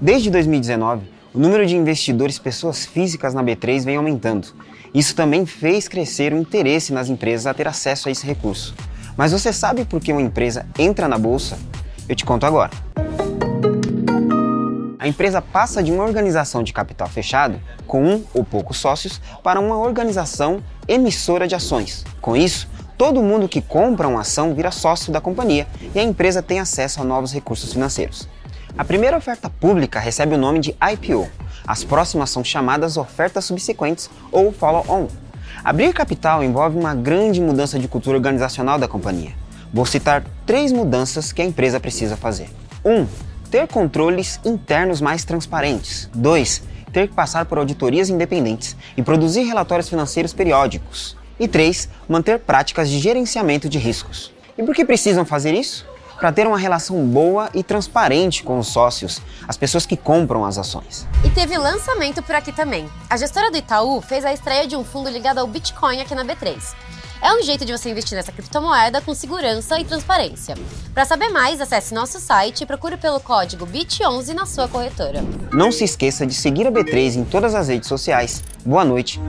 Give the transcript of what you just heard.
Desde 2019, o número de investidores pessoas físicas na B3 vem aumentando. Isso também fez crescer o interesse nas empresas a ter acesso a esse recurso. Mas você sabe por que uma empresa entra na bolsa? Eu te conto agora. A empresa passa de uma organização de capital fechado, com um ou poucos sócios, para uma organização emissora de ações. Com isso, todo mundo que compra uma ação vira sócio da companhia e a empresa tem acesso a novos recursos financeiros. A primeira oferta pública recebe o nome de IPO. As próximas são chamadas ofertas subsequentes ou follow-on. Abrir capital envolve uma grande mudança de cultura organizacional da companhia. Vou citar três mudanças que a empresa precisa fazer. 1. Um, ter controles internos mais transparentes. 2. Ter que passar por auditorias independentes e produzir relatórios financeiros periódicos. E 3. Manter práticas de gerenciamento de riscos. E por que precisam fazer isso? Para ter uma relação boa e transparente com os sócios, as pessoas que compram as ações. E teve lançamento por aqui também. A gestora do Itaú fez a estreia de um fundo ligado ao Bitcoin aqui na B3. É um jeito de você investir nessa criptomoeda com segurança e transparência. Para saber mais, acesse nosso site e procure pelo código BIT11 na sua corretora. Não se esqueça de seguir a B3 em todas as redes sociais. Boa noite